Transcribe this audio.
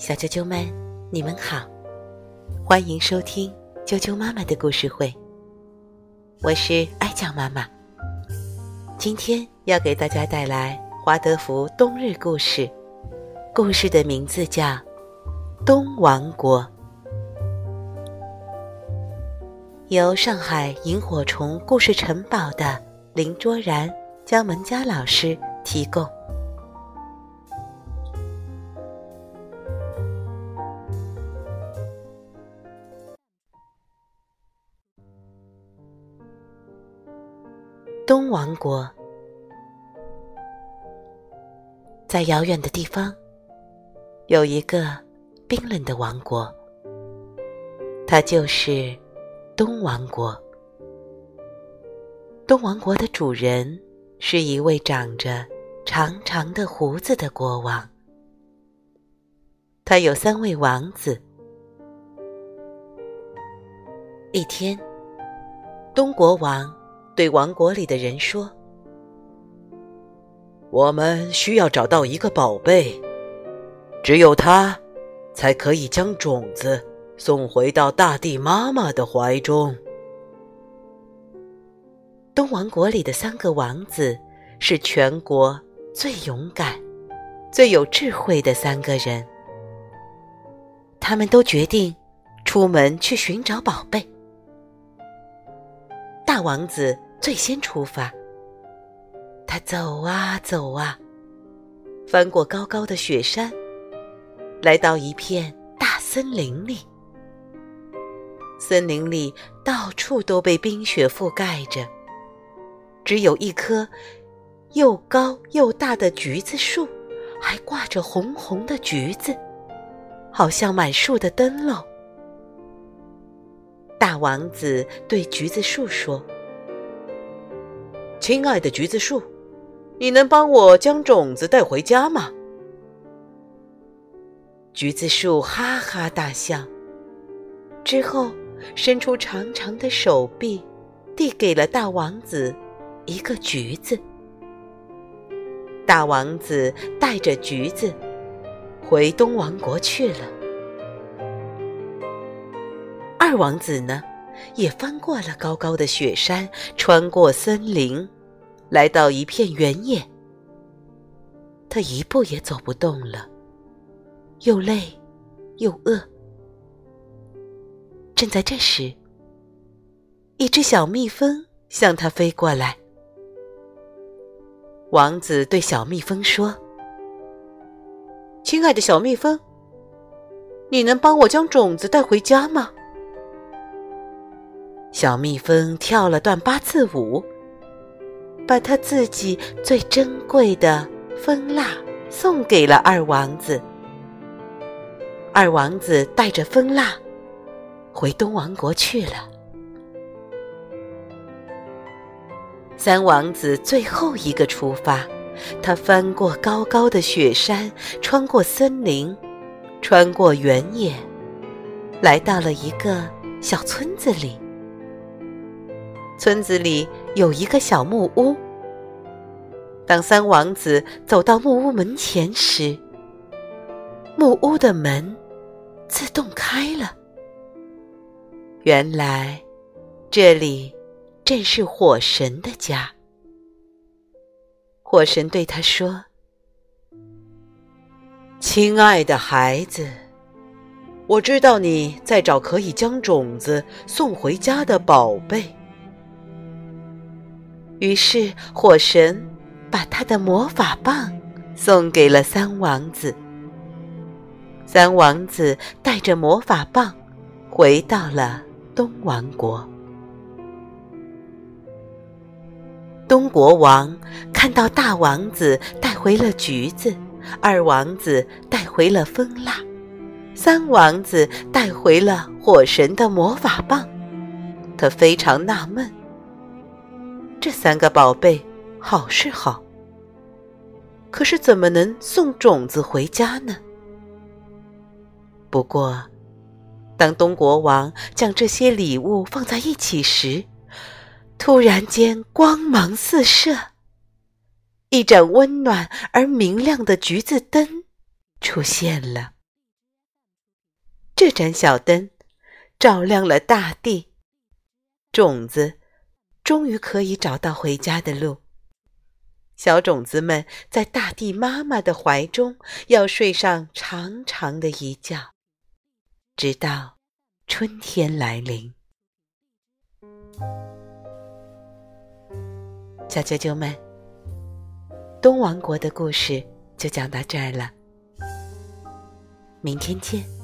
小啾啾们，你们好，欢迎收听啾啾妈妈的故事会。我是爱酱妈妈，今天要给大家带来华德福冬日故事，故事的名字叫《冬王国》，由上海萤火虫故事城堡的林卓然、姜文佳老师提供。东王国，在遥远的地方，有一个冰冷的王国，它就是东王国。东王国的主人是一位长着长长的胡子的国王，他有三位王子。一天，东国王。对王国里的人说：“我们需要找到一个宝贝，只有它，才可以将种子送回到大地妈妈的怀中。”东王国里的三个王子是全国最勇敢、最有智慧的三个人，他们都决定出门去寻找宝贝。大王子。最先出发，他走啊走啊，翻过高高的雪山，来到一片大森林里。森林里到处都被冰雪覆盖着，只有一棵又高又大的橘子树，还挂着红红的橘子，好像满树的灯笼。大王子对橘子树说。亲爱的橘子树，你能帮我将种子带回家吗？橘子树哈哈大笑，之后伸出长长的手臂，递给了大王子一个橘子。大王子带着橘子回东王国去了。二王子呢？也翻过了高高的雪山，穿过森林，来到一片原野。他一步也走不动了，又累又饿。正在这时，一只小蜜蜂向他飞过来。王子对小蜜蜂说：“亲爱的小蜜蜂，你能帮我将种子带回家吗？”小蜜蜂跳了段八字舞，把他自己最珍贵的蜂蜡送给了二王子。二王子带着蜂蜡回东王国去了。三王子最后一个出发，他翻过高高的雪山，穿过森林，穿过原野，来到了一个小村子里。村子里有一个小木屋。当三王子走到木屋门前时，木屋的门自动开了。原来，这里正是火神的家。火神对他说：“亲爱的孩子，我知道你在找可以将种子送回家的宝贝。”于是，火神把他的魔法棒送给了三王子。三王子带着魔法棒回到了东王国。东国王看到大王子带回了橘子，二王子带回了蜂蜡，三王子带回了火神的魔法棒，他非常纳闷。这三个宝贝好是好，可是怎么能送种子回家呢？不过，当东国王将这些礼物放在一起时，突然间光芒四射，一盏温暖而明亮的橘子灯出现了。这盏小灯照亮了大地，种子终于可以找到回家的路。小种子们在大地妈妈的怀中，要睡上长长的一觉，直到春天来临。小啾啾们，东王国的故事就讲到这儿了，明天见。